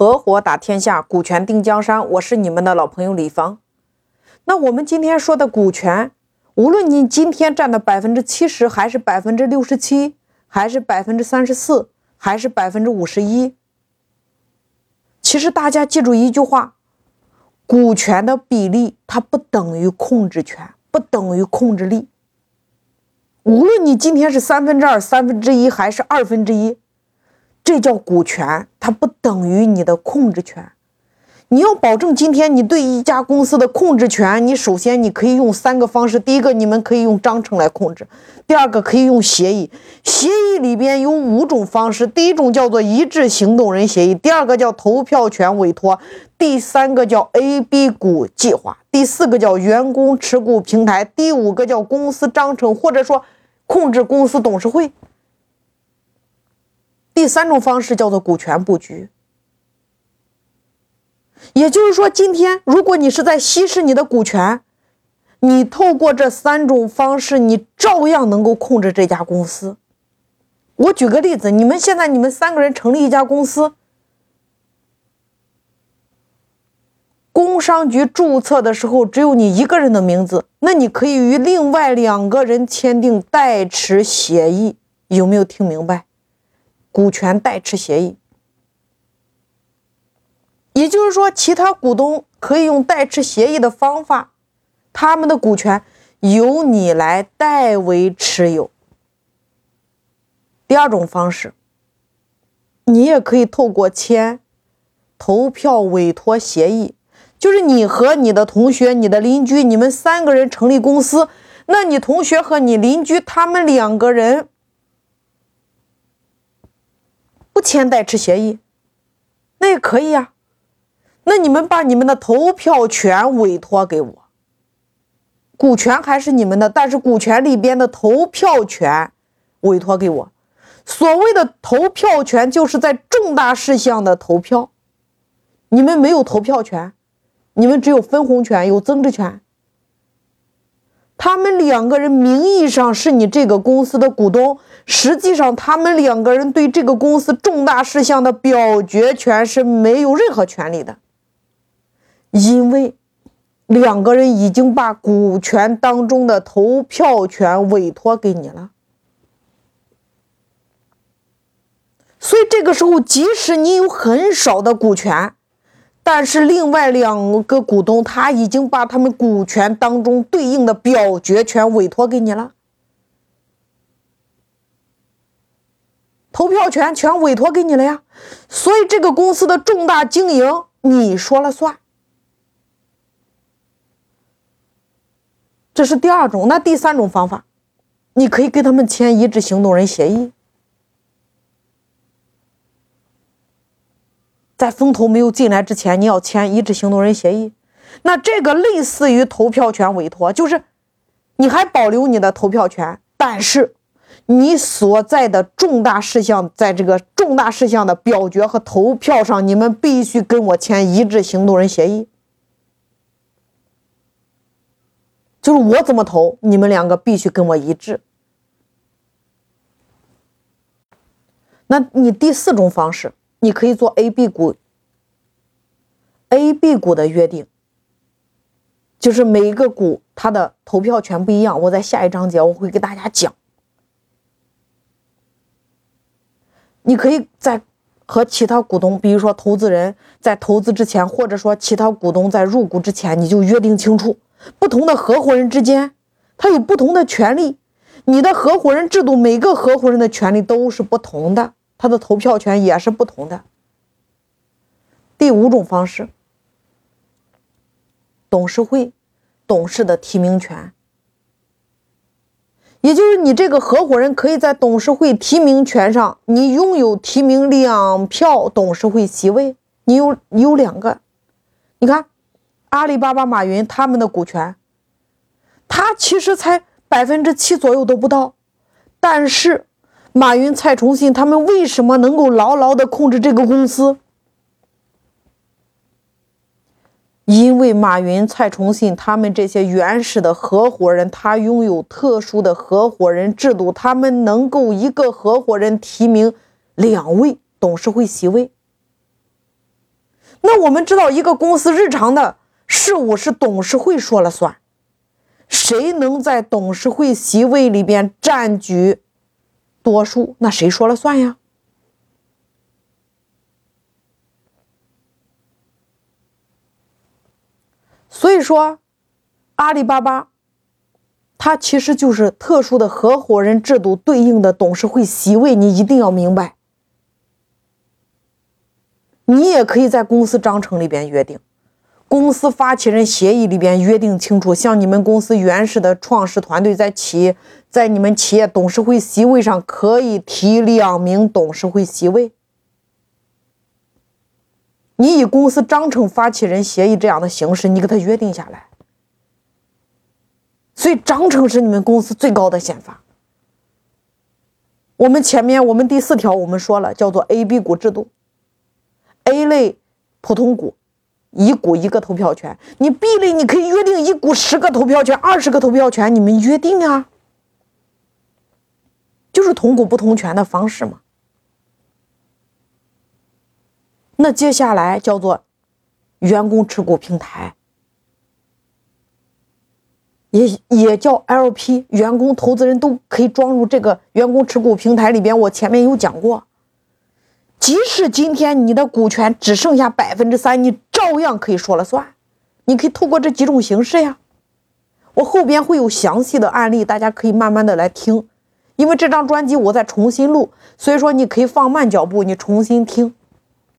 合伙打天下，股权定江山。我是你们的老朋友李芳。那我们今天说的股权，无论你今天占的百分之七十，还是百分之六十七，还是百分之三十四，还是百分之五十一，其实大家记住一句话：股权的比例它不等于控制权，不等于控制力。无论你今天是三分之二、三分之一，还是二分之一。这叫股权，它不等于你的控制权。你要保证今天你对一家公司的控制权，你首先你可以用三个方式。第一个，你们可以用章程来控制；第二个，可以用协议。协议里边有五种方式，第一种叫做一致行动人协议，第二个叫投票权委托，第三个叫 A、B 股计划，第四个叫员工持股平台，第五个叫公司章程，或者说控制公司董事会。第三种方式叫做股权布局，也就是说，今天如果你是在稀释你的股权，你透过这三种方式，你照样能够控制这家公司。我举个例子，你们现在你们三个人成立一家公司，工商局注册的时候只有你一个人的名字，那你可以与另外两个人签订代持协议，有没有听明白？股权代持协议，也就是说，其他股东可以用代持协议的方法，他们的股权由你来代为持有。第二种方式，你也可以透过签投票委托协议，就是你和你的同学、你的邻居，你们三个人成立公司，那你同学和你邻居他们两个人。不签代持协议，那也可以呀。那你们把你们的投票权委托给我，股权还是你们的，但是股权里边的投票权委托给我。所谓的投票权，就是在重大事项的投票。你们没有投票权，你们只有分红权，有增值权。他们两个人名义上是你这个公司的股东，实际上他们两个人对这个公司重大事项的表决权是没有任何权利的，因为两个人已经把股权当中的投票权委托给你了，所以这个时候，即使你有很少的股权。但是另外两个股东他已经把他们股权当中对应的表决权委托给你了，投票权全委托给你了呀，所以这个公司的重大经营你说了算。这是第二种，那第三种方法，你可以跟他们签一致行动人协议。在风投没有进来之前，你要签一致行动人协议。那这个类似于投票权委托，就是你还保留你的投票权，但是你所在的重大事项，在这个重大事项的表决和投票上，你们必须跟我签一致行动人协议。就是我怎么投，你们两个必须跟我一致。那你第四种方式。你可以做 A、B 股，A、B 股的约定，就是每一个股它的投票权不一样。我在下一章节我会给大家讲。你可以在和其他股东，比如说投资人，在投资之前，或者说其他股东在入股之前，你就约定清楚，不同的合伙人之间，他有不同的权利。你的合伙人制度，每个合伙人的权利都是不同的。他的投票权也是不同的。第五种方式，董事会董事的提名权，也就是你这个合伙人可以在董事会提名权上，你拥有提名两票董事会席位，你有你有两个。你看，阿里巴巴马云他们的股权，他其实才百分之七左右都不到，但是。马云、蔡崇信他们为什么能够牢牢的控制这个公司？因为马云、蔡崇信他们这些原始的合伙人，他拥有特殊的合伙人制度，他们能够一个合伙人提名两位董事会席位。那我们知道，一个公司日常的事务是董事会说了算，谁能在董事会席位里边占据多数，那谁说了算呀？所以说，阿里巴巴，它其实就是特殊的合伙人制度对应的董事会席位，你一定要明白。你也可以在公司章程里边约定，公司发起人协议里边约定清楚，像你们公司原始的创始团队在企在你们企业董事会席位上可以提两名董事会席位。你以公司章程、发起人协议这样的形式，你给他约定下来。所以章程是你们公司最高的宪法。我们前面我们第四条我们说了，叫做 A、B 股制度。A 类普通股，一股一个投票权。你 B 类你可以约定一股十个投票权、二十个投票权，你们约定啊，就是同股不同权的方式嘛。那接下来叫做员工持股平台，也也叫 LP，员工投资人都可以装入这个员工持股平台里边。我前面有讲过。即使今天你的股权只剩下百分之三，你照样可以说了算。你可以透过这几种形式呀。我后边会有详细的案例，大家可以慢慢的来听。因为这张专辑我在重新录，所以说你可以放慢脚步，你重新听。